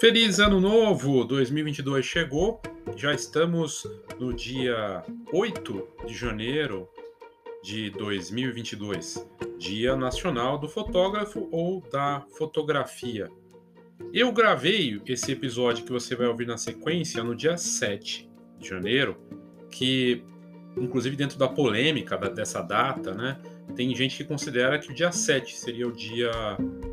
Feliz Ano Novo! 2022 chegou, já estamos no dia 8 de janeiro de 2022, Dia Nacional do Fotógrafo ou da Fotografia. Eu gravei esse episódio que você vai ouvir na sequência no dia 7 de janeiro, que, inclusive, dentro da polêmica dessa data, né, tem gente que considera que o dia 7 seria o dia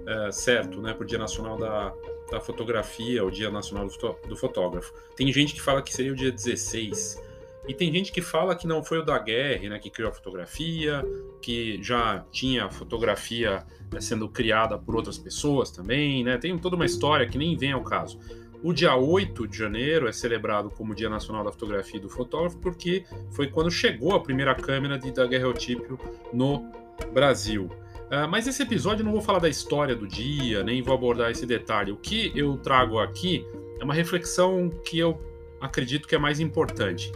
é, certo, né, para o Dia Nacional da, da Fotografia, o Dia Nacional do, Fotógrafo. Tem gente que fala que seria o dia 16. E tem gente que fala que não foi o da Guerre, né, que criou a fotografia, que já tinha fotografia né, sendo criada por outras pessoas também, né? Tem toda uma história que nem vem ao caso. O dia 8 de janeiro é celebrado como Dia Nacional da Fotografia e do Fotógrafo porque foi quando chegou a primeira câmera de daguerreotípio no Brasil. Uh, mas esse episódio eu não vou falar da história do dia, nem vou abordar esse detalhe. O que eu trago aqui é uma reflexão que eu acredito que é mais importante.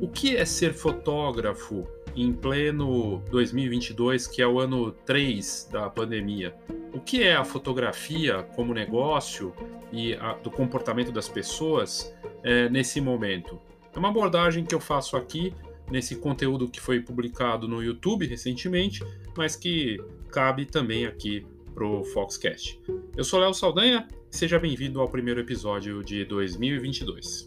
O que é ser fotógrafo em pleno 2022, que é o ano 3 da pandemia? O que é a fotografia como negócio e a, do comportamento das pessoas é, nesse momento? É uma abordagem que eu faço aqui nesse conteúdo que foi publicado no YouTube recentemente, mas que cabe também aqui para o Foxcast. Eu sou Léo Saldanha seja bem-vindo ao primeiro episódio de 2022.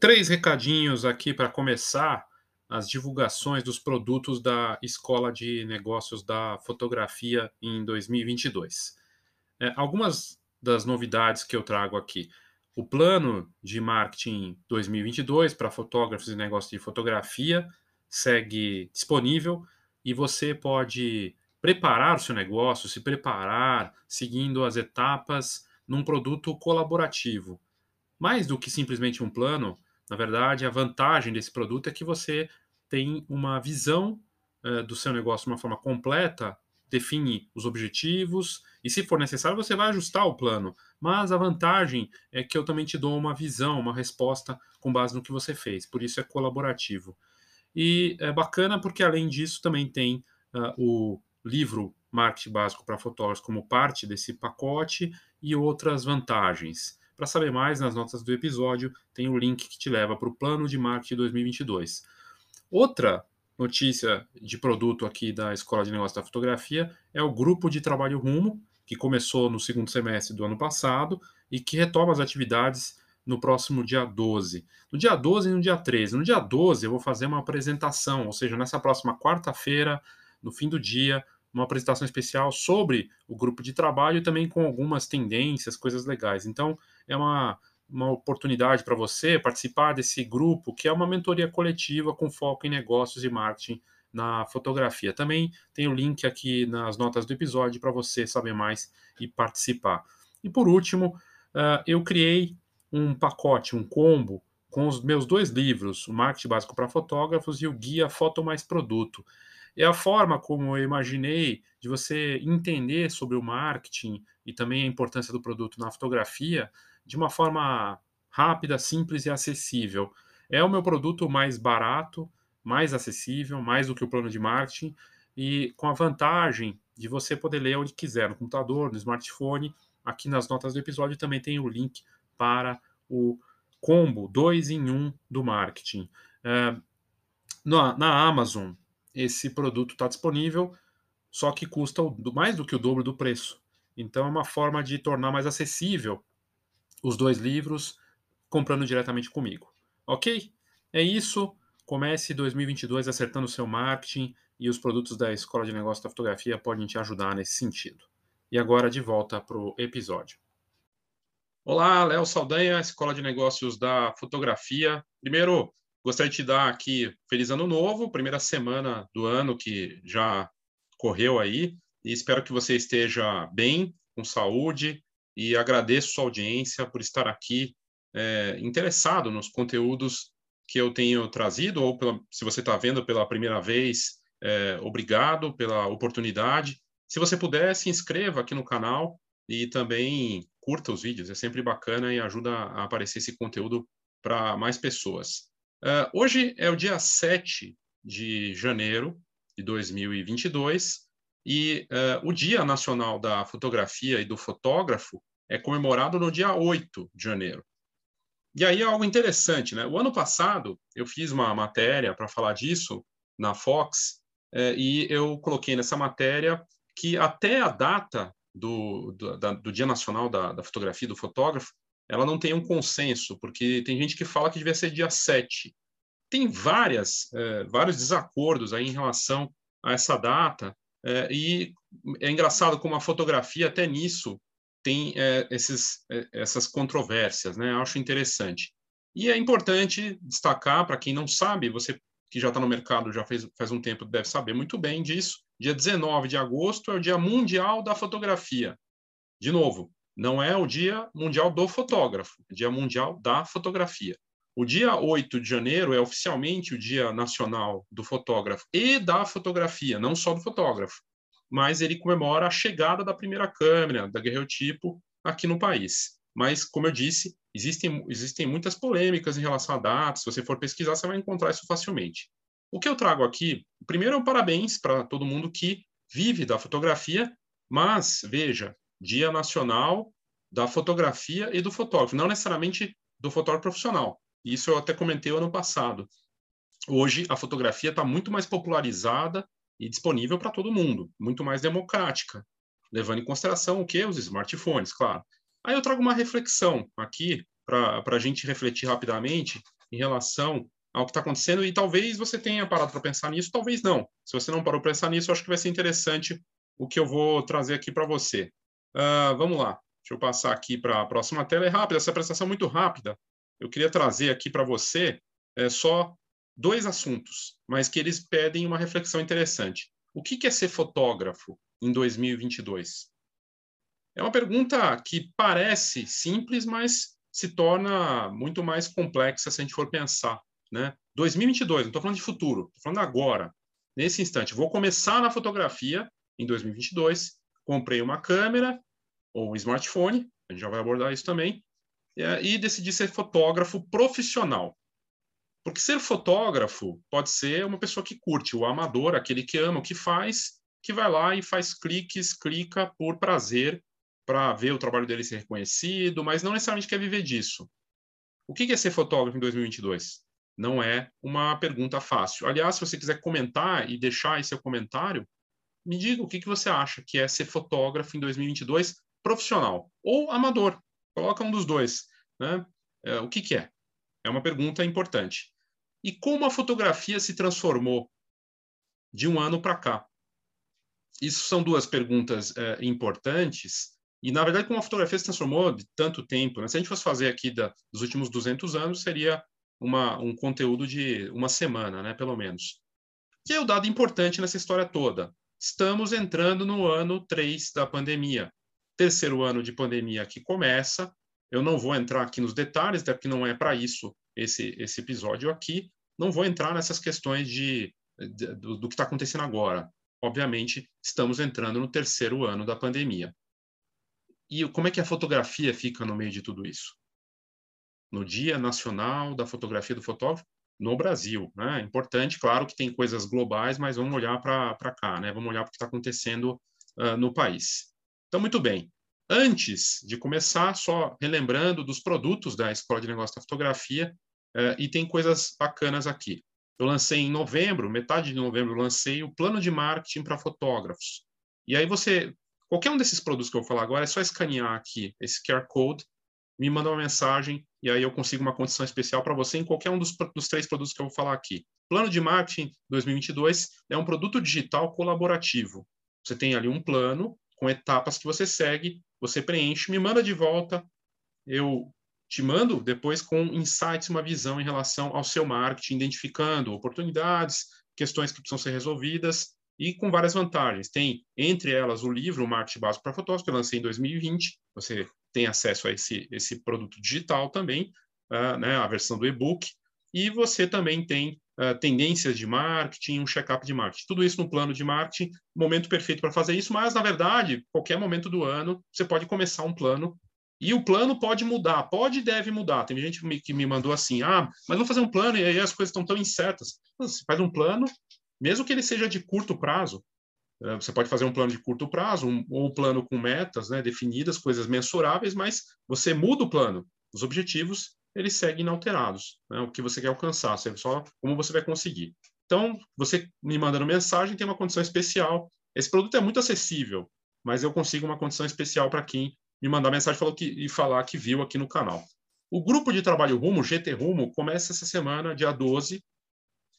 Três recadinhos aqui para começar as divulgações dos produtos da Escola de Negócios da Fotografia em 2022. É, algumas das novidades que eu trago aqui. O plano de marketing 2022 para fotógrafos e negócios de fotografia segue disponível e você pode preparar o seu negócio, se preparar seguindo as etapas num produto colaborativo. Mais do que simplesmente um plano, na verdade, a vantagem desse produto é que você tem uma visão uh, do seu negócio de uma forma completa, define os objetivos e, se for necessário, você vai ajustar o plano. Mas a vantagem é que eu também te dou uma visão, uma resposta com base no que você fez. Por isso é colaborativo. E é bacana porque, além disso, também tem uh, o livro Marketing Básico para Fotógrafos como parte desse pacote e outras vantagens. Para saber mais, nas notas do episódio tem o link que te leva para o plano de marketing 2022. Outra notícia de produto aqui da Escola de Negócios da Fotografia é o grupo de trabalho Rumo, que começou no segundo semestre do ano passado e que retoma as atividades no próximo dia 12. No dia 12 e no dia 13. No dia 12 eu vou fazer uma apresentação, ou seja, nessa próxima quarta-feira, no fim do dia, uma apresentação especial sobre o grupo de trabalho e também com algumas tendências, coisas legais. Então, é uma, uma oportunidade para você participar desse grupo, que é uma mentoria coletiva com foco em negócios e marketing na fotografia. Também tem o link aqui nas notas do episódio para você saber mais e participar. E por último, uh, eu criei um pacote, um combo com os meus dois livros, o Marketing Básico para Fotógrafos e o Guia Foto Mais Produto. É a forma como eu imaginei de você entender sobre o marketing e também a importância do produto na fotografia de uma forma rápida, simples e acessível. É o meu produto mais barato, mais acessível, mais do que o plano de marketing e com a vantagem de você poder ler onde quiser, no computador, no smartphone. Aqui nas notas do episódio também tem o link para o combo 2 em 1 um do marketing. É, na, na Amazon, esse produto está disponível, só que custa mais do que o dobro do preço. Então é uma forma de tornar mais acessível os dois livros comprando diretamente comigo. Ok? É isso. Comece 2022 acertando o seu marketing e os produtos da Escola de Negócios da Fotografia podem te ajudar nesse sentido. E agora de volta para o episódio. Olá, Léo Saldanha, Escola de Negócios da Fotografia. Primeiro, Gostaria de te dar aqui feliz ano novo, primeira semana do ano que já correu aí, e espero que você esteja bem, com saúde, e agradeço sua audiência por estar aqui é, interessado nos conteúdos que eu tenho trazido, ou pela, se você está vendo pela primeira vez, é, obrigado pela oportunidade. Se você puder, se inscreva aqui no canal e também curta os vídeos, é sempre bacana e ajuda a aparecer esse conteúdo para mais pessoas. Uh, hoje é o dia 7 de janeiro de 2022, e uh, o Dia Nacional da Fotografia e do Fotógrafo é comemorado no dia 8 de janeiro. E aí é algo interessante, né? O ano passado eu fiz uma matéria para falar disso na Fox é, e eu coloquei nessa matéria que até a data do, do, da, do Dia Nacional da, da, Fotografia do Fotógrafo, ela não tem um consenso, porque tem gente que fala que devia ser dia 7. Tem várias, é, vários desacordos aí em relação a essa data, é, e é engraçado como a fotografia, até nisso, tem é, esses, essas controvérsias, né? Acho interessante. E é importante destacar, para quem não sabe, você que já está no mercado já fez, faz um tempo deve saber muito bem disso, dia 19 de agosto é o Dia Mundial da Fotografia. De novo, não é o Dia Mundial do Fotógrafo, é o Dia Mundial da Fotografia. O dia 8 de janeiro é oficialmente o Dia Nacional do Fotógrafo e da Fotografia, não só do fotógrafo mas ele comemora a chegada da primeira câmera, da guerreotipo, aqui no país. Mas, como eu disse, existem, existem muitas polêmicas em relação a datas. Se você for pesquisar, você vai encontrar isso facilmente. O que eu trago aqui, primeiro é um parabéns para todo mundo que vive da fotografia, mas, veja, Dia Nacional da Fotografia e do Fotógrafo, não necessariamente do fotógrafo profissional. Isso eu até comentei ano passado. Hoje, a fotografia está muito mais popularizada e disponível para todo mundo, muito mais democrática, levando em consideração o que? Os smartphones, claro. Aí eu trago uma reflexão aqui para a gente refletir rapidamente em relação ao que está acontecendo e talvez você tenha parado para pensar nisso, talvez não. Se você não parou para pensar nisso, eu acho que vai ser interessante o que eu vou trazer aqui para você. Uh, vamos lá, deixa eu passar aqui para a próxima tela. É rápida, essa apresentação é muito rápida. Eu queria trazer aqui para você é, só dois assuntos, mas que eles pedem uma reflexão interessante. O que é ser fotógrafo em 2022? É uma pergunta que parece simples, mas se torna muito mais complexa se a gente for pensar. Né? 2022, não estou falando de futuro, estou falando agora, nesse instante. Vou começar na fotografia em 2022, comprei uma câmera ou smartphone, a gente já vai abordar isso também, e decidi ser fotógrafo profissional. Porque ser fotógrafo pode ser uma pessoa que curte, o amador, aquele que ama o que faz, que vai lá e faz cliques, clica por prazer, para ver o trabalho dele ser reconhecido, mas não necessariamente quer viver disso. O que é ser fotógrafo em 2022? Não é uma pergunta fácil. Aliás, se você quiser comentar e deixar aí seu comentário, me diga o que você acha que é ser fotógrafo em 2022 profissional ou amador. Coloca um dos dois. Né? É, o que, que é? É uma pergunta importante. E como a fotografia se transformou de um ano para cá? Isso são duas perguntas é, importantes. E, na verdade, como a fotografia se transformou de tanto tempo, né? se a gente fosse fazer aqui da, dos últimos 200 anos, seria uma, um conteúdo de uma semana, né, pelo menos. Que é o dado importante nessa história toda. Estamos entrando no ano 3 da pandemia. Terceiro ano de pandemia que começa. Eu não vou entrar aqui nos detalhes, até porque não é para isso esse, esse episódio aqui. Não vou entrar nessas questões de, de do, do que está acontecendo agora. Obviamente, estamos entrando no terceiro ano da pandemia. E como é que a fotografia fica no meio de tudo isso? No Dia Nacional da Fotografia do Fotógrafo, no Brasil. Né? Importante, claro que tem coisas globais, mas vamos olhar para cá, né? vamos olhar para o que está acontecendo uh, no país. Então, muito bem. Antes de começar, só relembrando dos produtos da Escola de Negócios da Fotografia, Uh, e tem coisas bacanas aqui. Eu lancei em novembro, metade de novembro, lancei o plano de marketing para fotógrafos. E aí você, qualquer um desses produtos que eu vou falar agora, é só escanear aqui esse QR Code, me manda uma mensagem e aí eu consigo uma condição especial para você em qualquer um dos, dos, três produtos que eu vou falar aqui. Plano de Marketing 2022 é um produto digital colaborativo. Você tem ali um plano com etapas que você segue, você preenche, me manda de volta, eu te mando depois com insights, uma visão em relação ao seu marketing, identificando oportunidades, questões que precisam ser resolvidas e com várias vantagens. Tem, entre elas, o livro Marketing Básico para Fotógrafos, que eu lancei em 2020. Você tem acesso a esse, esse produto digital também, uh, né, a versão do e-book. E você também tem uh, tendências de marketing, um check-up de marketing. Tudo isso no plano de marketing, momento perfeito para fazer isso, mas, na verdade, qualquer momento do ano, você pode começar um plano e o plano pode mudar, pode e deve mudar. Tem gente que me, mandou assim, ah, mas vou fazer um plano e aí as coisas estão tão incertas. Você faz um plano mesmo que ele seja de curto prazo. É, você pode fazer um plano de curto prazo, um, ou um plano com metas né, definidas, coisas mensuráveis, mas você muda o plano. Os objetivos, eles seguem inalterados. Né, o que você quer alcançar, só como você vai conseguir. Então, você me mandando mensagem tem uma condição especial. Esse produto é muito acessível, mas eu consigo uma condição especial para quem me mandar mensagem falou que, e falar que viu aqui no canal. O grupo de trabalho Rumo, GT Rumo, começa essa semana, dia 12.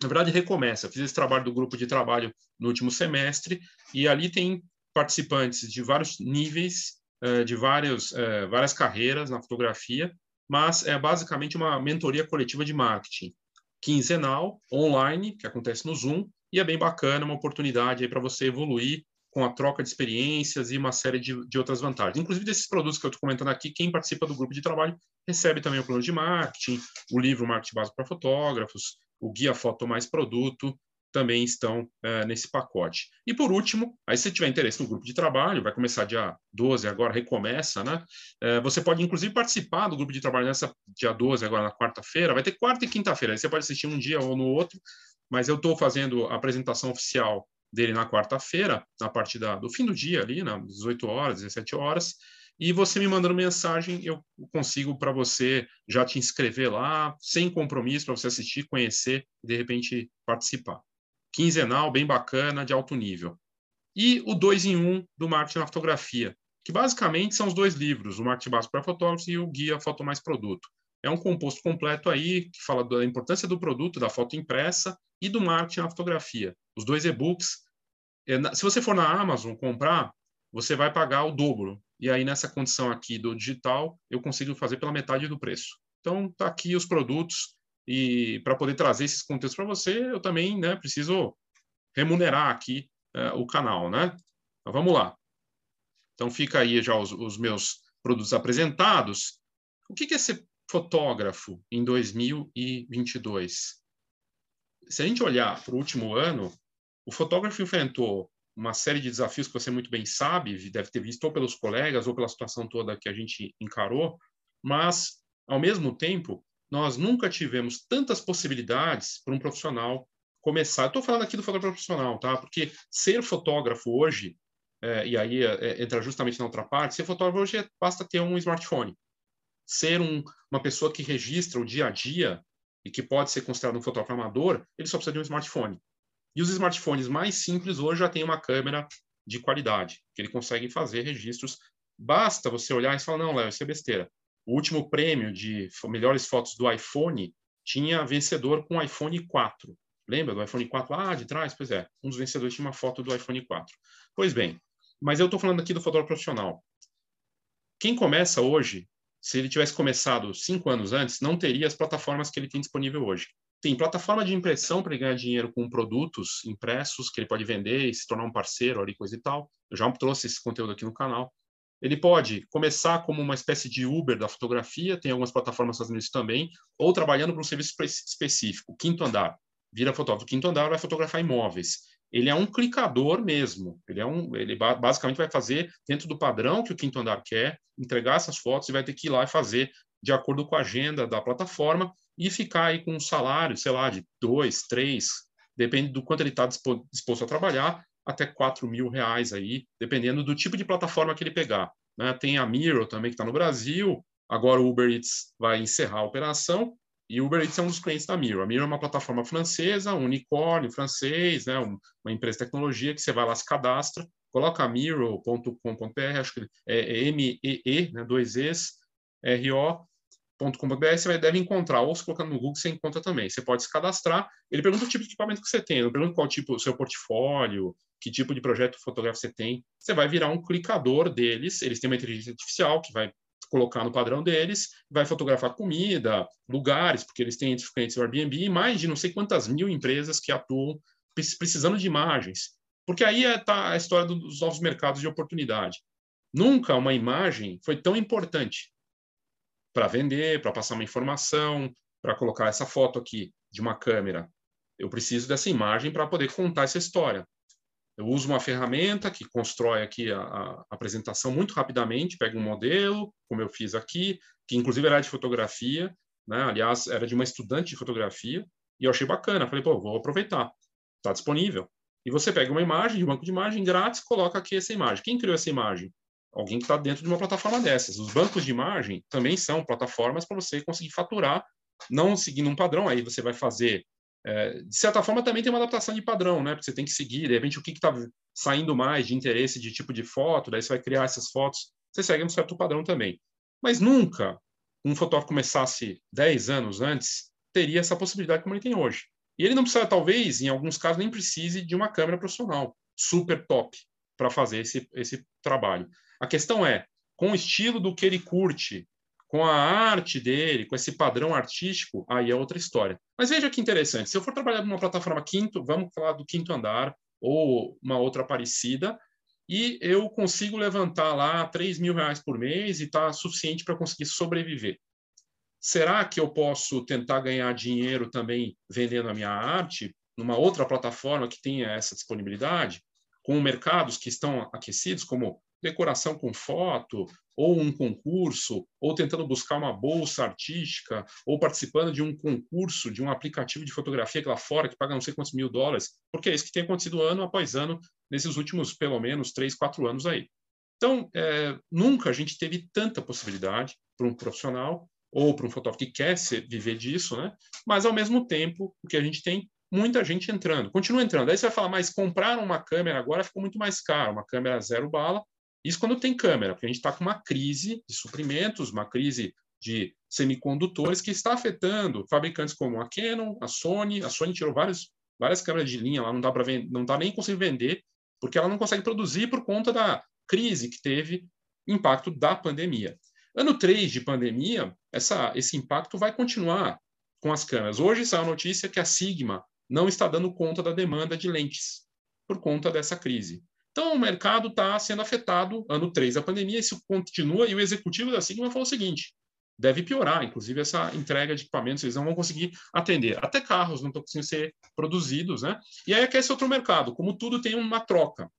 Na verdade, recomeça. Fiz esse trabalho do grupo de trabalho no último semestre, e ali tem participantes de vários níveis, eh, de vários, eh, várias carreiras na fotografia, mas é basicamente uma mentoria coletiva de marketing, quinzenal, online, que acontece no Zoom, e é bem bacana, uma oportunidade para você evoluir com a troca de experiências e uma série de, de outras vantagens. Inclusive, desses produtos que eu estou comentando aqui, quem participa do grupo de trabalho recebe também o plano de marketing, o livro Marketing Básico para Fotógrafos, o Guia Foto Mais Produto, também estão é, nesse pacote. E por último, aí se tiver interesse no grupo de trabalho, vai começar dia 12, agora recomeça, né? É, você pode inclusive participar do grupo de trabalho nessa dia 12, agora na quarta-feira, vai ter quarta e quinta-feira, aí você pode assistir um dia ou no outro, mas eu estou fazendo a apresentação oficial dele na quarta-feira, na parte da, do fim do dia ali, nas 18 horas, 17 horas, e você me mandando mensagem, eu consigo para você já te inscrever lá, sem compromisso, para você assistir, conhecer e de repente participar. Quinzenal, bem bacana, de alto nível. E o 2 em 1 um do marketing na fotografia, que basicamente são os dois livros, o Marketing Básico para Fotógrafos e o Guia Foto Mais Produto. É um composto completo aí que fala da importância do produto, da foto impressa e do marketing na fotografia. Os dois e-books. É, se você for na Amazon comprar, você vai pagar o dobro. E aí, nessa condição aqui do digital, eu consigo fazer pela metade do preço. Então, tá aqui os produtos. E para poder trazer esses conteúdos para você, eu também né, preciso remunerar aqui uh, o canal, né? Então, vamos lá. Então, fica aí já os, os meus produtos apresentados. O que, que é ser fotógrafo em 2022? se a gente olhar para o último ano, o fotógrafo enfrentou uma série de desafios que você muito bem sabe, deve ter visto ou pelos colegas ou pela situação toda que a gente encarou, mas, ao mesmo tempo, nós nunca tivemos tantas possibilidades para um profissional começar. Estou falando aqui do fotógrafo profissional, tá? Porque ser fotógrafo hoje, é, e aí é, entra justamente na outra parte, ser fotógrafo hoje é, basta ter um smartphone. Ser um, uma pessoa que registra o dia a dia e que pode ser considerado um fotógrafo amador, ele só precisa de um smartphone. E os smartphones mais simples hoje já têm uma câmera de qualidade, que ele consegue fazer registros. Basta você olhar e falar, não, Léo, isso é besteira. O último prêmio de melhores fotos do iPhone tinha vencedor com iPhone 4. Lembra do iPhone 4 lá de trás? Pois é, um dos vencedores tinha uma foto do iPhone 4. Pois bem, mas eu estou falando aqui do fotógrafo profissional. Quem começa hoje se ele tivesse começado cinco anos antes, não teria as plataformas que ele tem disponível hoje. Tem plataforma de impressão para ele ganhar dinheiro com produtos impressos que ele pode vender e se tornar um parceiro ali, coisa e tal. Eu já trouxe esse conteúdo aqui no canal. Ele pode começar como uma espécie de Uber da fotografia, tem algumas plataformas fazendo isso também, ou trabalhando para um serviço específico, quinto andar. Vira fotógrafo quinto andar, vai fotografar imóveis ele é um clicador mesmo. Ele é um, ele basicamente vai fazer dentro do padrão que o quinto andar quer, entregar essas fotos e vai ter que ir lá e fazer de acordo com a agenda da plataforma e ficar aí com um salário, sei lá, de dois, três, depende do quanto ele está disposto a trabalhar, até quatro mil reais aí, dependendo do tipo de plataforma que ele pegar. Né? Tem a Miro também que está no Brasil. Agora o Uber Eats vai encerrar a operação e o Uber Eats é um dos clientes da Miro. A Miro é uma plataforma francesa, um unicórnio francês, né, uma empresa de tecnologia que você vai lá, se cadastra, coloca miro.com.br, acho que é, é M-E-E, né, dois E's, R-O.com.br, você deve encontrar, ou se colocando no Google, você encontra também. Você pode se cadastrar, ele pergunta o tipo de equipamento que você tem, ele pergunta qual tipo, o seu portfólio, que tipo de projeto fotográfico você tem. Você vai virar um clicador deles, eles têm uma inteligência artificial que vai colocar no padrão deles, vai fotografar comida, lugares, porque eles têm entre os clientes do Airbnb, e mais de não sei quantas mil empresas que atuam precisando de imagens. Porque aí está é, a história dos novos mercados de oportunidade. Nunca uma imagem foi tão importante para vender, para passar uma informação, para colocar essa foto aqui de uma câmera. Eu preciso dessa imagem para poder contar essa história. Eu uso uma ferramenta que constrói aqui a, a, apresentação muito rapidamente, pega um modelo, como eu fiz aqui, que inclusive era de fotografia, né? aliás, era de uma estudante de fotografia, e eu achei bacana. Falei, pô, vou aproveitar. está disponível. E você pega uma imagem de banco de imagem grátis, coloca aqui essa imagem. Quem criou essa imagem? Alguém que está dentro de uma plataforma dessas. Os bancos de imagem também são plataformas para você conseguir faturar, não seguindo um padrão. Aí você vai fazer é, de certa forma, também tem uma adaptação de padrão, né? Porque você tem que seguir, de repente, o que está saindo mais de interesse de tipo de foto, daí você vai criar essas fotos, você segue um certo padrão também. Mas nunca um fotógrafo começasse 10 anos antes, teria essa possibilidade como ele tem hoje. E ele não precisa, talvez, em alguns casos, nem precise de uma câmera profissional super top para fazer esse, esse trabalho. A questão é, com o estilo do que ele curte, com a arte dele, com esse padrão artístico, aí é outra história. Mas veja que interessante, se eu for trabalhar numa plataforma quinto, vamos falar do quinto andar, ou uma outra parecida, e eu consigo levantar lá 3 mil reais por mês e está suficiente para conseguir sobreviver. Será que eu posso tentar ganhar dinheiro também vendendo a minha arte numa outra plataforma que tenha essa disponibilidade, com mercados que estão aquecidos, como decoração com foto, ou um concurso, ou tentando buscar uma bolsa artística, ou participando de um concurso de um aplicativo de fotografia lá fora que paga não sei quantos mil dólares, porque é isso que tem acontecido ano após ano nesses últimos pelo menos três, quatro anos aí. Então, é, nunca a gente teve tanta possibilidade para um profissional ou para um fotógrafo que quer ser, viver disso, né? Mas ao mesmo tempo, o que a gente tem muita gente entrando, continua entrando. Aí você vai falar, mas comprar uma câmera agora ficou muito mais caro, uma câmera zero bala isso quando tem câmera, porque a gente está com uma crise de suprimentos, uma crise de semicondutores que está afetando fabricantes como a Canon, a Sony. A Sony tirou várias, várias câmeras de linha lá, não dá para não dá nem conseguir vender, porque ela não consegue produzir por conta da crise que teve impacto da pandemia. Ano 3 de pandemia, essa, esse impacto vai continuar com as câmeras. Hoje saiu a notícia que a Sigma não está dando conta da demanda de lentes por conta dessa crise. Então, o mercado está sendo afetado, ano 3 da pandemia, isso continua, e o executivo da Sigma falou o seguinte, deve piorar, inclusive essa entrega de equipamentos, eles não vão conseguir atender. Até carros não estão conseguindo ser produzidos, né? E aí aquece outro mercado, como tudo tem uma troca.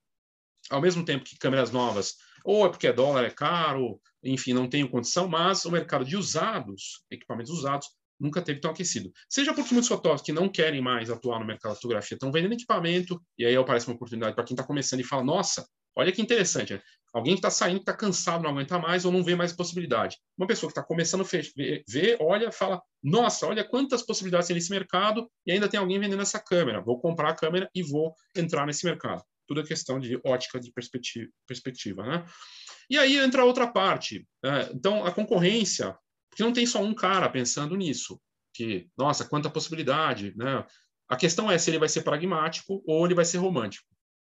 Ao mesmo tempo que câmeras novas, ou é porque é dólar, é caro, enfim, não tenho condição, mas o mercado de usados, equipamentos usados, nunca teve tão aquecido. Seja porque muitos fotógrafos que não querem mais atuar no mercado de fotografia estão vendendo equipamento, e aí aparece uma oportunidade para quem está começando e fala: nossa, olha que interessante, né? alguém que está saindo, está cansado, não aguenta mais ou não vê mais possibilidade. Uma pessoa que está começando ver, vê, olha, fala: nossa, olha quantas possibilidades tem nesse mercado, e ainda tem alguém vendendo essa câmera. Vou comprar a câmera e vou entrar nesse mercado. Tudo é questão de ótica de perspectiva, perspectiva né? E aí entra outra parte. Né? Então, a concorrência porque não tem só um cara pensando nisso, que, nossa, quanta possibilidade, né? A questão é se ele vai ser pragmático ou ele vai ser romântico.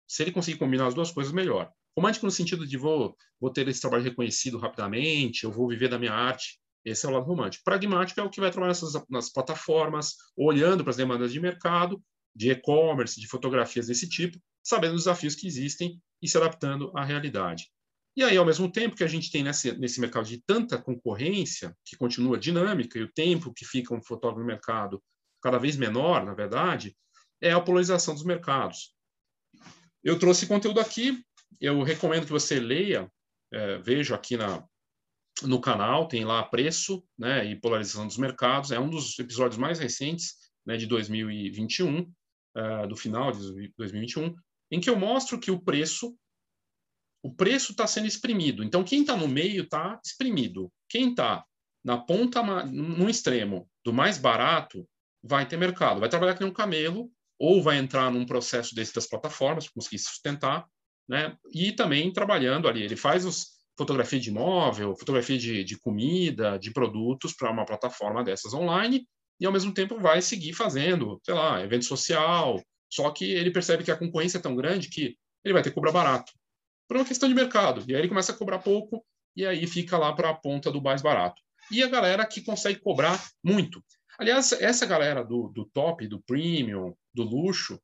Se ele conseguir combinar as duas coisas, melhor. Romântico no sentido de vou, vou ter esse trabalho reconhecido rapidamente, eu vou viver da minha arte. Esse é o lado romântico. Pragmático é o que vai trabalhar nessas, nas plataformas, olhando para as demandas de mercado, de e-commerce, de fotografias desse tipo, sabendo os desafios que existem e se adaptando à realidade. E aí, ao mesmo tempo que a gente tem nesse, nesse mercado de tanta concorrência, que continua dinâmica, e o tempo que fica um fotógrafo no mercado cada vez menor, na verdade, é a polarização dos mercados. Eu trouxe conteúdo aqui, eu recomendo que você leia, é, veja aqui na, no canal, tem lá preço né, e polarização dos mercados, é um dos episódios mais recentes né, de 2021, uh, é, do final de 2021, em que eu mostro que o preço o preço está sendo exprimido. Então, quem está no meio está exprimido. Quem está na ponta, no extremo do mais barato, vai ter mercado. Vai trabalhar com um camelo ou vai entrar num processo desse das plataformas conseguir se sustentar, né? E também trabalhando ali. Ele faz os, fotografia de imóvel, fotografia de, de comida, de produtos para uma plataforma dessas online e ao mesmo tempo vai seguir fazendo, sei lá, evento social. Só que ele percebe que a concorrência é tão grande que ele vai ter que cobrar barato por uma questão de mercado. E aí ele começa a cobrar pouco e aí fica lá para a ponta do mais barato. E a galera que consegue cobrar muito. Aliás, essa galera do, do top, do premium, do luxo,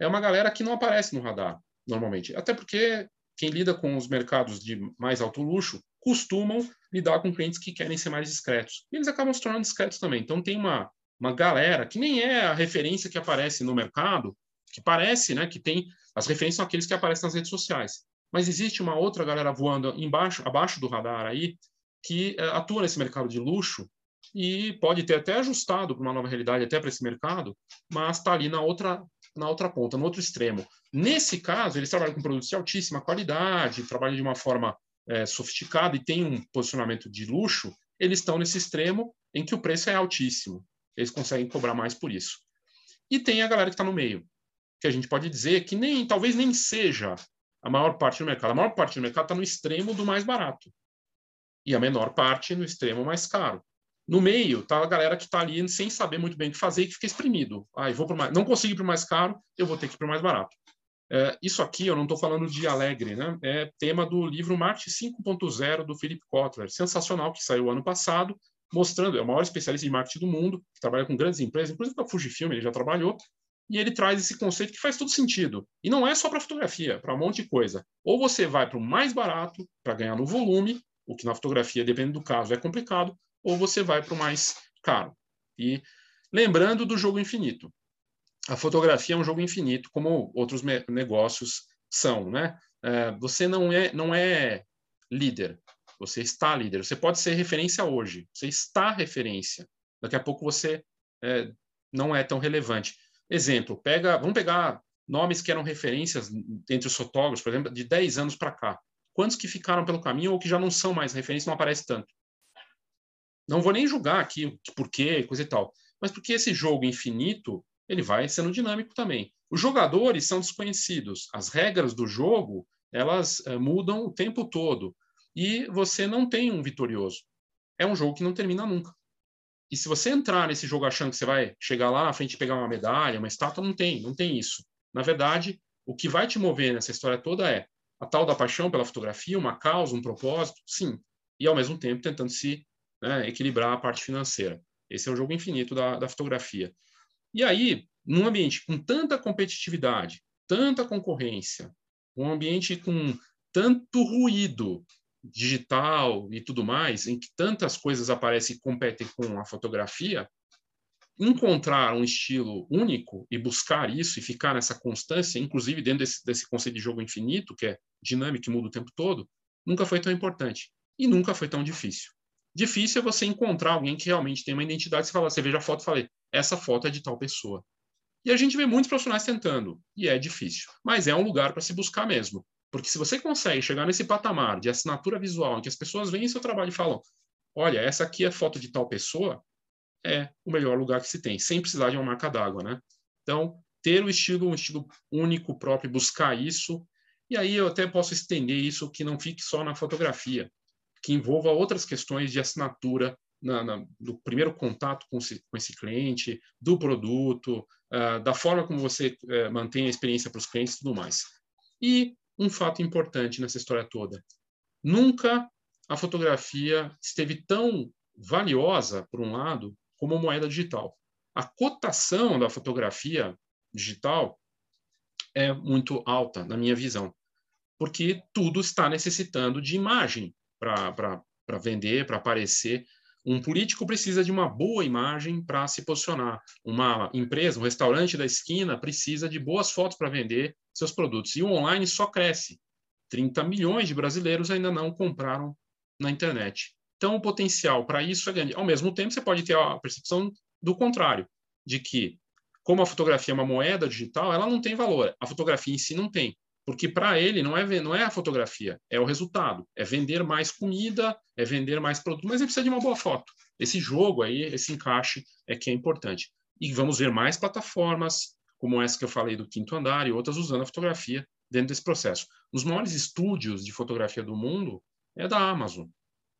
é uma galera que não aparece no radar, normalmente. Até porque quem lida com os mercados de mais alto luxo costumam lidar com clientes que querem ser mais discretos. E eles acabam se tornando discretos também. Então, tem uma, uma galera que nem é a referência que aparece no mercado, que parece, né, que tem as referências são aqueles que aparecem nas redes sociais. Mas existe uma outra galera voando embaixo, abaixo do radar aí, que uh, atua nesse mercado de luxo e pode ter até ajustado para uma nova realidade, até para esse mercado, mas está ali na outra, na outra ponta, no outro extremo. Nesse caso, eles trabalham com produtos de altíssima qualidade, trabalham de uma forma é, sofisticada e têm um posicionamento de luxo, eles estão nesse extremo em que o preço é altíssimo. Eles conseguem cobrar mais por isso. E tem a galera que está no meio, que a gente pode dizer que nem talvez nem seja a maior parte do mercado. A maior parte do mercado está no extremo do mais barato e a menor parte no extremo mais caro. No meio está a galera que está ali sem saber muito bem o que fazer e que fica exprimido. Ah, vou mais... não consigo ir para o mais caro, eu vou ter que ir para o mais barato. É, isso aqui eu não estou falando de alegre, né? É tema do livro Marketing 5.0 do Philip Kotler, sensacional, que saiu ano passado, mostrando, é o maior especialista de marketing do mundo, que trabalha com grandes empresas, inclusive com a Fujifilm, ele já trabalhou, e ele traz esse conceito que faz todo sentido. E não é só para fotografia, para um monte de coisa. Ou você vai para o mais barato, para ganhar no volume, o que na fotografia, dependendo do caso, é complicado, ou você vai para o mais caro. E lembrando do jogo infinito. A fotografia é um jogo infinito, como outros negócios são, né? É, você não é, não é líder, você está líder. Você pode ser referência hoje, você está referência. Daqui a pouco você é, não é tão relevante. Exemplo, pega, vamos pegar nomes que eram referências entre os fotógrafos, por exemplo, de 10 anos para cá. Quantos que ficaram pelo caminho ou que já não são mais referências, não aparece tanto? Não vou nem julgar aqui por quê, coisa e tal, mas porque esse jogo infinito, ele vai sendo dinâmico também. Os jogadores são desconhecidos, as regras do jogo, elas uh, mudam o tempo todo, e você não tem um vitorioso. É um jogo que não termina nunca. E se você entrar nesse jogo achando que você vai chegar lá à frente e pegar uma medalha, uma estátua, não tem, não tem isso. Na verdade, o que vai te mover nessa história toda é a tal da paixão pela fotografia, uma causa, um propósito, sim, e ao mesmo tempo tentando se né, equilibrar a parte financeira. Esse é o jogo infinito da, da fotografia. E aí, num ambiente com tanta competitividade, tanta concorrência, um ambiente com tanto ruído, digital e tudo mais, em que tantas coisas aparecem e competem com a fotografia, encontrar um estilo único e buscar isso e ficar nessa constância, inclusive dentro desse, desse conceito de jogo infinito, que é dinâmico e muda o tempo todo, nunca foi tão importante e nunca foi tão difícil. Difícil é você encontrar alguém que realmente tem uma identidade. Você fala, você veja a foto e fala, essa foto é de tal pessoa. E a gente vê muitos profissionais tentando, e é difícil, mas é um lugar para se buscar mesmo. Porque se você consegue chegar nesse patamar de assinatura visual, em que as pessoas veem seu trabalho e falam: olha, essa aqui é foto de tal pessoa, é o melhor lugar que se tem, sem precisar de uma marca d'água, né? Então, ter o estilo, um estilo único próprio, buscar isso, e aí eu até posso estender isso que não fique só na fotografia, que envolva outras questões de assinatura na, na, do primeiro contato com, com esse cliente, do produto, uh, da forma como você uh, mantém a experiência para os clientes e tudo mais. E um fato importante nessa história toda. Nunca a fotografia esteve tão valiosa, por um lado, como moeda digital. A cotação da fotografia digital é muito alta, na minha visão, porque tudo está necessitando de imagem para vender, para aparecer. Um político precisa de uma boa imagem para se posicionar. Uma empresa, um restaurante da esquina precisa de boas fotos para vender seus produtos. E o online só cresce. 30 milhões de brasileiros ainda não compraram na internet. Então, o potencial para isso é grande. Ao mesmo tempo, você pode ter a percepção do contrário, de que, como a fotografia é uma moeda digital, ela não tem valor. A fotografia em si não tem. Porque para ele não é, não é a fotografia, é o resultado. É vender mais comida, é vender mais produto, mas ele precisa de uma boa foto. Esse jogo aí, esse encaixe é que é importante. E vamos ver mais plataformas, como essa que eu falei do quinto andar e outras usando a fotografia dentro desse processo. Os maiores estúdios de fotografia do mundo é da Amazon.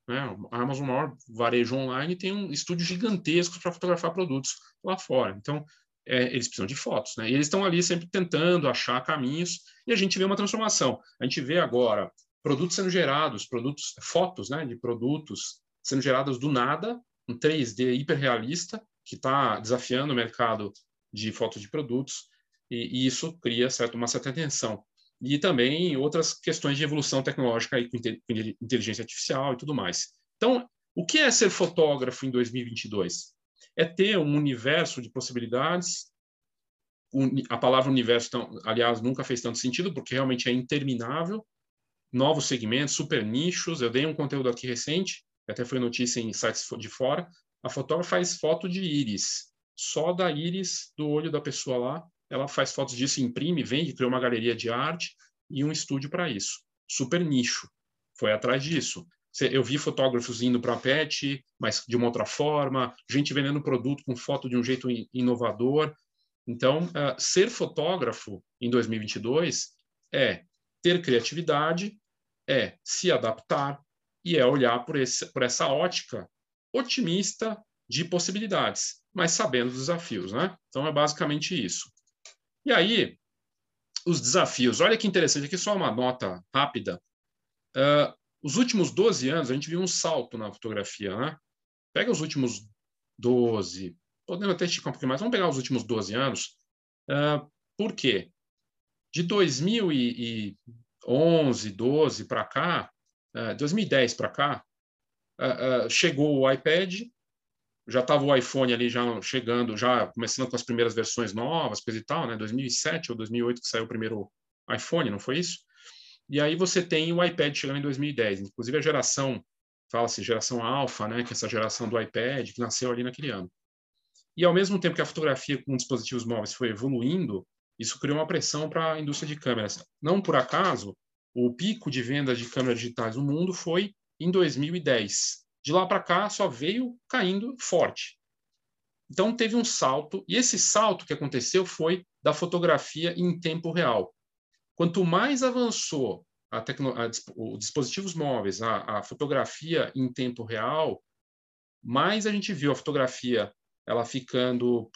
Né? A Amazon, maior varejo online, tem um estúdio gigantesco para fotografar produtos lá fora. Então, é, eles precisam de fotos, né? E eles estão ali sempre tentando achar caminhos e a gente vê uma transformação. A gente vê agora produtos sendo gerados, produtos, fotos, né, de produtos sendo geradas do nada, um 3D hiperrealista que está desafiando o mercado de fotos de produtos, e, e isso cria certo, uma certa tensão. E também outras questões de evolução tecnológica aí, com inteligência artificial e tudo mais. Então, o que é ser fotógrafo em 2022? É ter um universo de possibilidades. A palavra universo, então, aliás, nunca fez tanto sentido, porque realmente é interminável. Novos segmentos, super nichos. Eu dei um conteúdo aqui recente, até foi notícia em sites de fora, a fotógrafa faz foto de íris, só da íris do olho da pessoa lá. Ela faz fotos disso, imprime, vende, criou uma galeria de arte e um estúdio para isso. Super nicho. Foi atrás disso. Eu vi fotógrafos indo para a PET, mas de uma outra forma, gente vendendo produto com foto de um jeito inovador. Então, uh, ser fotógrafo em 2022 é ter criatividade, é se adaptar e é olhar por, esse, por essa ótica otimista de possibilidades, mas sabendo os desafios, né? Então é basicamente isso. E aí, os desafios. Olha que interessante, aqui só uma nota rápida. Uh, os últimos 12 anos, a gente viu um salto na fotografia, né? Pega os últimos 12, podemos até esticar um pouquinho mais, vamos pegar os últimos 12 anos. Uh, por quê? De 2011, 12 para cá, uh, 2010 para cá, uh, chegou o iPad, já estava o iPhone ali já chegando, já começando com as primeiras versões novas, coisa e tal, né? 2007 ou 2008 que saiu o primeiro iPhone, não foi isso? E aí você tem o iPad chegando em 2010, inclusive a geração, fala-se geração alfa, né, que é essa geração do iPad que nasceu ali naquele ano. E ao mesmo tempo que a fotografia com dispositivos móveis foi evoluindo, isso criou uma pressão para a indústria de câmeras. Não por acaso, o pico de vendas de câmeras digitais no mundo foi em 2010. De lá para cá, só veio caindo forte. Então, teve um salto, e esse salto que aconteceu foi da fotografia em tempo real. Quanto mais avançou a a, os dispositivos móveis, a, a, fotografia em tempo real, mais a gente viu a fotografia ela ficando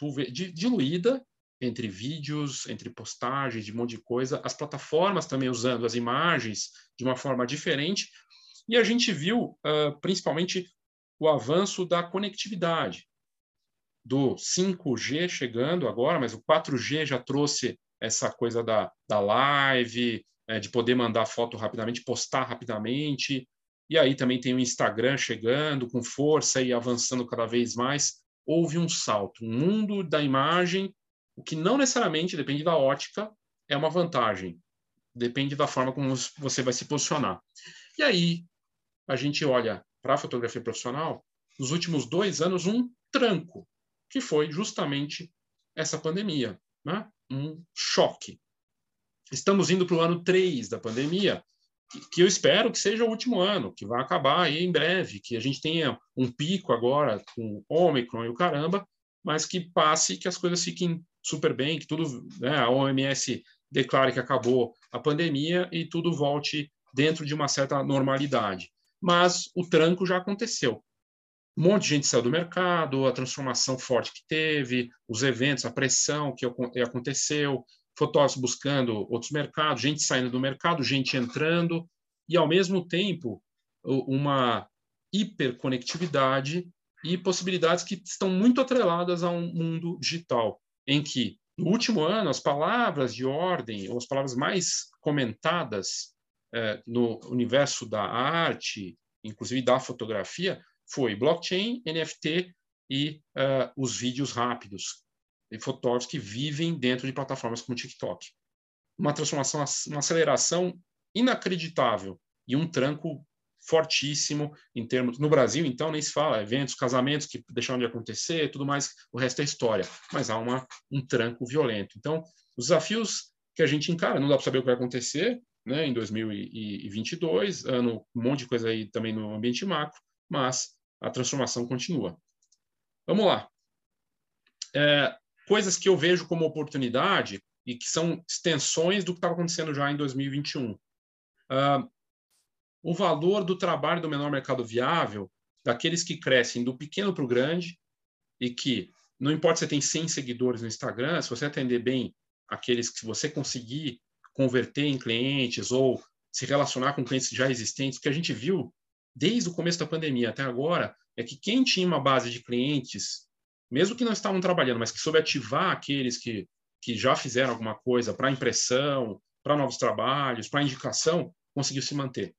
diluída entre vídeos, entre postagens, de um monte de coisa, as plataformas também usando as imagens de uma forma diferente, e a gente viu uh, principalmente o avanço da conectividade, do 5G chegando agora, mas o 4G já trouxe essa coisa da, da live, é, de poder mandar foto rapidamente, postar rapidamente. E aí também tem o Instagram chegando com força e avançando cada vez mais. Houve um salto. Um mundo da imagem, o que não necessariamente depende da ótica, é uma vantagem. Depende da forma como você vai se posicionar. E aí a gente olha para a fotografia profissional, nos últimos dois anos, um tranco, que foi justamente essa pandemia. Né? Um choque. Estamos indo para o ano 3 da pandemia, que eu espero que seja o último ano, que vai acabar aí em breve, que a gente tenha um pico agora com Omicron e o caramba, mas que passe, que as coisas fiquem super bem, que tudo, né, a OMS declare que acabou a pandemia e tudo volte dentro de uma certa normalidade. Mas o tranco já aconteceu. Um monte de gente saiu do mercado, a transformação forte que teve, os eventos, a pressão que aconteceu, fotógrafos buscando outros mercados, gente saindo do mercado, gente entrando, e ao mesmo tempo uma hiperconectividade e possibilidades que estão muito atreladas a um mundo digital, em que no último ano as palavras de ordem, ou as palavras mais comentadas eh, no universo da arte, inclusive da fotografia, foi blockchain, NFT e uh, os vídeos rápidos, e fotógrafos que vivem dentro de plataformas como TikTok. Uma transformação, uma aceleração inacreditável e um tranco fortíssimo em termos no Brasil então nem se fala eventos casamentos que deixaram de acontecer tudo mais o resto é história mas há uma um tranco violento então os desafios que a gente encara não dá para saber o que vai acontecer né em 2022 ano um monte de coisa aí também no ambiente macro mas a transformação continua. Vamos lá. É, coisas que eu vejo como oportunidade e que são extensões do que estava acontecendo já em 2021. Uh, ah, o valor do trabalho do menor mercado viável, daqueles que crescem do pequeno para o grande e que, não importa se você tem 100 seguidores no Instagram, se você atender bem aqueles que você conseguir converter em clientes ou se relacionar com clientes já existentes, que a gente viu desde o começo da pandemia até agora, é que quem tinha uma base de clientes, mesmo que não estavam trabalhando, mas que soube ativar aqueles que, que já fizeram alguma coisa para impressão, para novos trabalhos, para indicação, conseguiu se manter.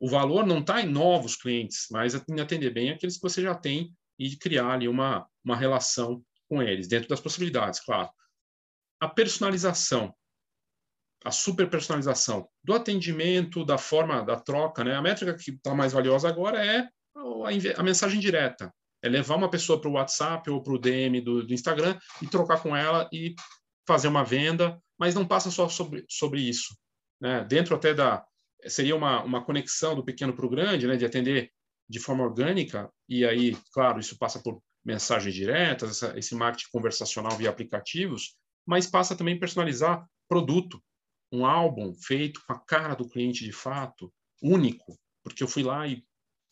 O valor não está em novos clientes, mas em atender bem aqueles que você já tem e criar ali uma, uma relação com eles, dentro das possibilidades, claro. A personalização a super personalização do atendimento, da forma da troca, né? A métrica que está mais valiosa agora é a, a, mensagem direta. é levar uma pessoa para o WhatsApp ou para o DM do, do, Instagram e trocar com ela e fazer uma venda, mas não passa só sobre, sobre isso. Né? Dentro até da. Seria uma, uma conexão do pequeno para o grande, né? de atender de forma orgânica, e aí, claro, isso passa por mensagens diretas, essa, esse marketing conversacional via aplicativos, mas passa também personalizar produto, um álbum feito com a cara do cliente de fato, único, porque eu fui lá e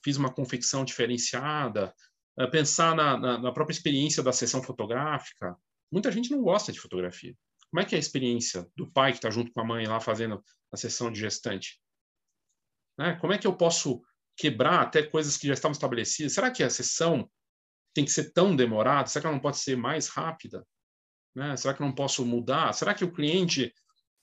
fiz uma confecção diferenciada, eh, pensar na, na, na, própria experiência da sessão fotográfica. Muita gente não gosta de fotografia. Como é que é a experiência do pai que está junto com a mãe lá fazendo a sessão de gestante? Né? Como é que eu posso quebrar até coisas que já estavam estabelecidas? Será que a sessão tem que ser tão demorada? Será que ela não pode ser mais rápida? Né? Será que eu não posso mudar? Será que o cliente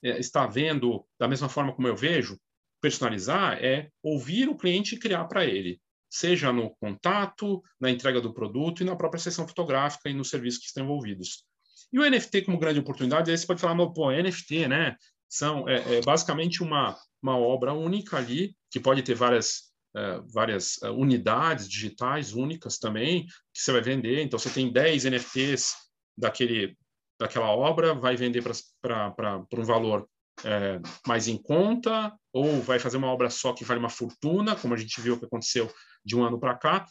é, está vendo da mesma forma como eu vejo? Personalizar é ouvir o cliente e criar para ele seja no contato, na entrega do produto e na própria sessão fotográfica e nos serviços que estão envolvidos. E o NFT como grande oportunidade, aí você pode falar, não, pô, NFT, né? São, é, é basicamente uma, uma obra única ali, que pode ter várias, é, várias é, unidades digitais únicas também, que você vai vender. Então, você tem 10 NFTs daquele, daquela obra, vai vender para um valor é, mais em conta, ou vai fazer uma obra só que vale uma fortuna, como a gente viu que aconteceu de um ano para cá.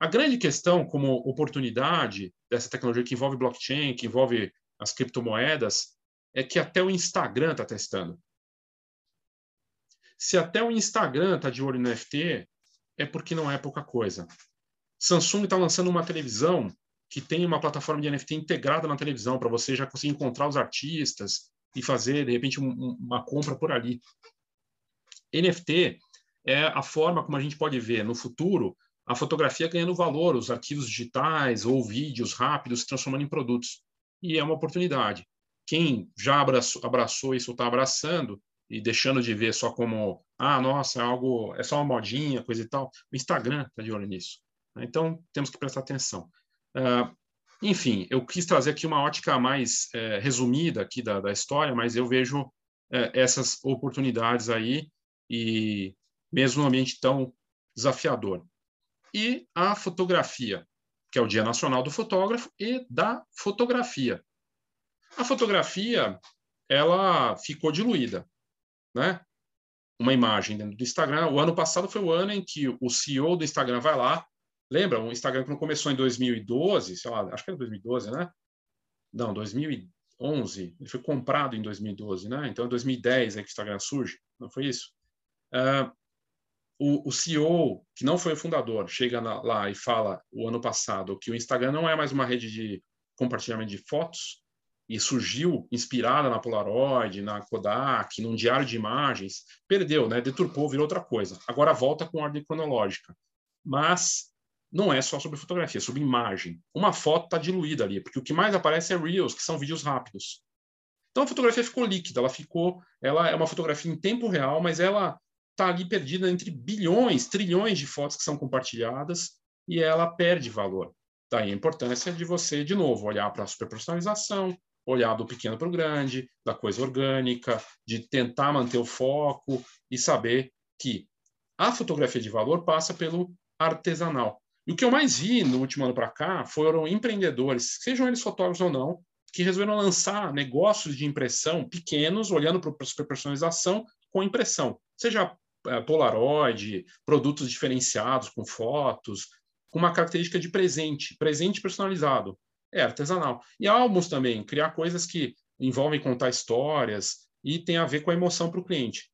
A grande questão, como oportunidade dessa tecnologia que envolve blockchain, que envolve as criptomoedas, é que até o Instagram está testando. Se até o Instagram está de olho no NFT, é porque não é pouca coisa. Samsung está lançando uma televisão que tem uma plataforma de NFT integrada na televisão para você já conseguir encontrar os artistas e fazer de repente um, uma compra por ali. NFT é a forma como a gente pode ver no futuro a fotografia ganhando valor, os arquivos digitais ou vídeos rápidos se transformando em produtos. E é uma oportunidade. Quem já abraçou, abraçou isso está abraçando e deixando de ver só como, ah, nossa, é algo, é só uma modinha, coisa e tal. O Instagram está de olho nisso. Né? Então, temos que prestar atenção. Uh, enfim, eu quis trazer aqui uma ótica mais é, resumida aqui da, da, história, mas eu vejo é, essas oportunidades aí e mesmo num ambiente tão desafiador. E a fotografia, que é o Dia Nacional do Fotógrafo e da Fotografia. A fotografia, ela ficou diluída, né? Uma imagem dentro do Instagram. O ano passado foi o ano em que o CEO do Instagram vai lá, lembra? O Instagram que começou em 2012, sei lá, acho que era 2012, né? Não, 2011. Ele foi comprado em 2012, né? Então, em 2010 é que o Instagram surge, não foi isso? Uh, o, o, CEO, que não foi o fundador, chega na, lá e fala o ano passado que o Instagram não é mais uma rede de compartilhamento de fotos e surgiu inspirada na Polaroid, na Kodak, num diário de imagens, perdeu, né? Deturpou, virou outra coisa. Agora volta com ordem cronológica. Mas não é só sobre fotografia, é sobre imagem. Uma foto está diluída ali, porque o que mais aparece é reels, que são vídeos rápidos. Então a fotografia ficou líquida, ela ficou, ela é uma fotografia em tempo real, mas ela está ali perdida entre bilhões, trilhões de fotos que são compartilhadas e ela perde valor. Daí a importância de você, de novo, olhar para a superpersonalização, olhar do pequeno para o grande, da coisa orgânica, de tentar manter o foco e saber que a fotografia de valor passa pelo artesanal. E o que eu mais vi no último ano para cá foram empreendedores, sejam eles fotógrafos ou não, que resolveram lançar negócios de impressão pequenos, olhando para a superpersonalização com impressão. Seja é, Polaroid, produtos diferenciados com fotos, com uma característica de presente, presente personalizado. É artesanal. E álbuns também, criar coisas que envolvem contar histórias e tem a ver com a emoção para o cliente.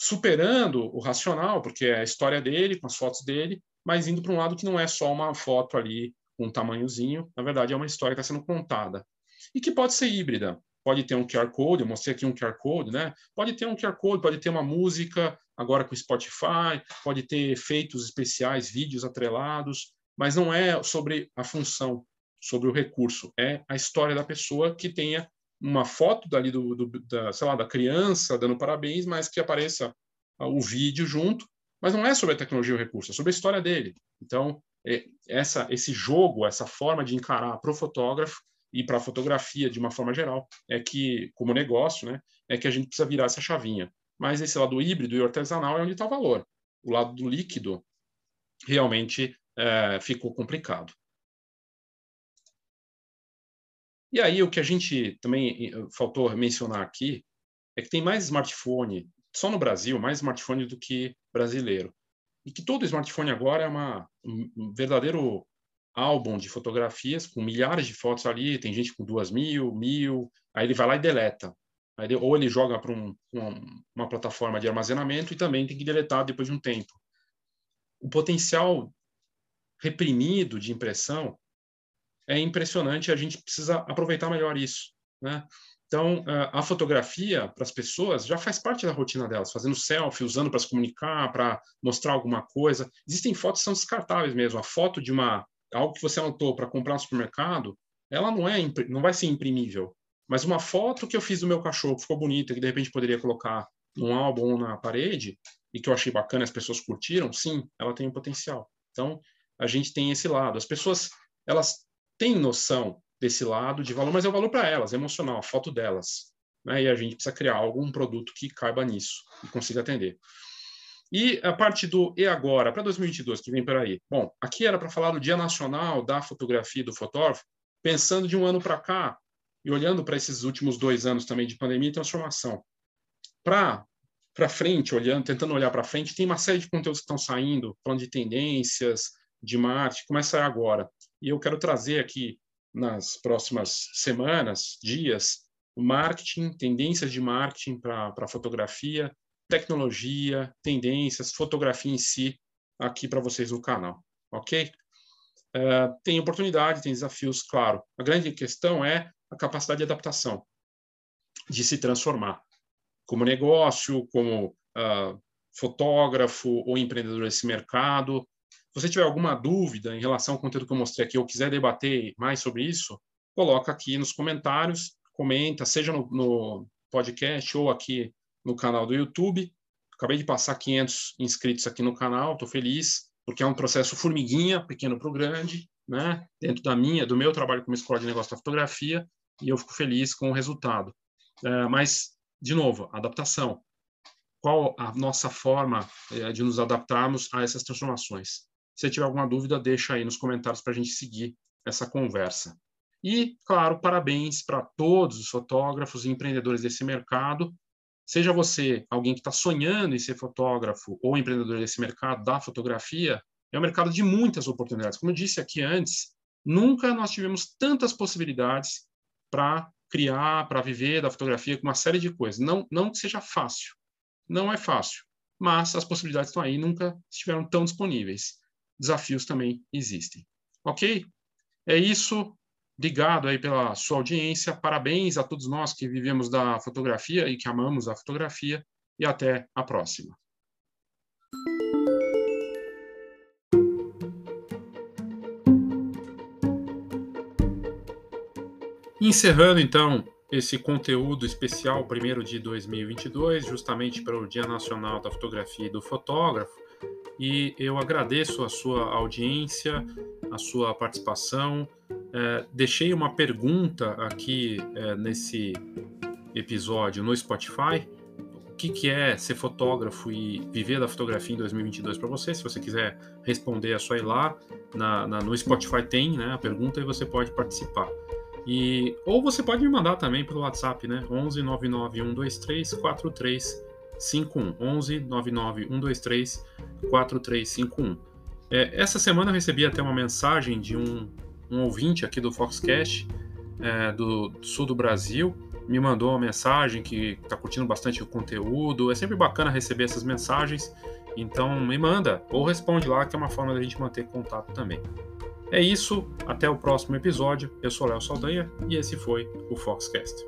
Superando o racional, porque é a história dele, com as fotos dele, mas indo para um lado que não é só uma foto ali com um tamanhozinho, na verdade é uma história que está sendo contada. E que pode ser híbrida pode ter um QR Code, eu mostrei aqui um QR Code, né? Pode ter um QR Code, pode ter uma música agora com Spotify, pode ter efeitos especiais, vídeos atrelados, mas não é sobre a função, sobre o recurso, é a história da pessoa que tenha uma foto dali do, do da, sei lá, da criança dando parabéns, mas que apareça o vídeo junto, mas não é sobre a tecnologia ou o recurso, é sobre a história dele. Então, é, essa, esse jogo, essa forma de encarar para o fotógrafo e para a fotografia de uma forma geral, é que, como negócio, né, é que a gente precisa virar essa chavinha. Mas esse lado híbrido e artesanal é onde está o valor. O lado do líquido realmente é, ficou complicado. E aí, o que a gente também faltou mencionar aqui é que tem mais smartphone, só no Brasil, mais smartphone do que brasileiro. E que todo smartphone agora é uma, um verdadeiro álbum de fotografias com milhares de fotos ali. Tem gente com duas mil, mil, aí ele vai lá e deleta. Aí, ou ele joga para um, uma plataforma de armazenamento e também tem que deletar depois de um tempo. O potencial reprimido de impressão é impressionante. A gente precisa aproveitar melhor isso, né? Então, a fotografia para as pessoas já faz parte da rotina delas, fazendo selfie, usando para se comunicar, para mostrar alguma coisa. Existem fotos que são descartáveis mesmo. A foto de uma algo que você anotou para comprar no supermercado, ela não é não vai ser imprimível. Mas uma foto que eu fiz do meu cachorro que ficou bonita, que de repente poderia colocar num álbum na parede e que eu achei bacana, as pessoas curtiram, sim, ela tem um potencial. Então, a gente tem esse lado. As pessoas, elas têm noção desse lado de valor, mas é o valor para elas, é emocional, a foto delas. Né? E a gente precisa criar algum produto que caiba nisso e consiga atender. E a parte do e agora, para 2022, que vem por aí? Bom, aqui era para falar do Dia Nacional da Fotografia e do Fotógrafo, pensando de um ano para cá e olhando para esses últimos dois anos também de pandemia e transformação. Para para frente, olhando, tentando olhar para frente, tem uma série de conteúdos que estão saindo, falando de tendências, de marketing, começa agora. E eu quero trazer aqui nas próximas semanas, dias, marketing, tendências de marketing para fotografia, tecnologia, tendências, fotografia em si, aqui para vocês no canal, ok? Uh, tem oportunidade, tem desafios, claro. A grande questão é a capacidade de adaptação, de se transformar como negócio, como uh, fotógrafo ou empreendedor desse mercado, você tiver alguma dúvida em relação ao conteúdo que eu mostrei aqui ou quiser debater mais sobre isso, coloca aqui nos comentários, comenta, seja no, no podcast ou aqui no canal do YouTube. Acabei de passar 500 inscritos aqui no canal, estou feliz, porque é um processo formiguinha, pequeno para o grande, né? dentro da minha, do meu trabalho como escola de negócio da fotografia, e eu fico feliz com o resultado. É, mas, de novo, adaptação. Qual a nossa forma é, de nos adaptarmos a essas transformações? Se tiver alguma dúvida, deixa aí nos comentários para a gente seguir essa conversa. E, claro, parabéns para todos os fotógrafos e empreendedores desse mercado. Seja você alguém que está sonhando em ser fotógrafo ou empreendedor desse mercado da fotografia, é um mercado de muitas oportunidades. Como eu disse aqui antes, nunca nós tivemos tantas possibilidades para criar, para viver da fotografia com uma série de coisas. Não, não que seja fácil, não é fácil, mas as possibilidades estão aí, nunca estiveram tão disponíveis desafios também existem. Ok? É isso. Obrigado aí pela sua audiência. Parabéns a todos nós que vivemos da fotografia e que amamos a fotografia. E até a próxima. Encerrando então esse conteúdo especial, primeiro de 2022, justamente para o Dia Nacional da Fotografia e do Fotógrafo e eu agradeço a sua audiência, a sua participação. É, deixei uma pergunta aqui é, nesse episódio no Spotify. O que, que é ser fotógrafo e viver da fotografia em 2022 para você? Se você quiser responder, é só ir lá. Na, na, no Spotify tem né, a pergunta e você pode participar. E, ou você pode me mandar também pelo WhatsApp, né? 11 99 123 43 51 11 99 123 4351. É, essa semana eu recebi até uma mensagem de um, um ouvinte aqui do Foxcast, é, do, sul do Brasil, me mandou uma mensagem que está curtindo bastante o conteúdo. É sempre bacana receber essas mensagens, então me manda ou responde lá, que é uma forma da gente manter contato também. É isso, até o próximo episódio. Eu sou Léo Saldanha e esse foi o Foxcast.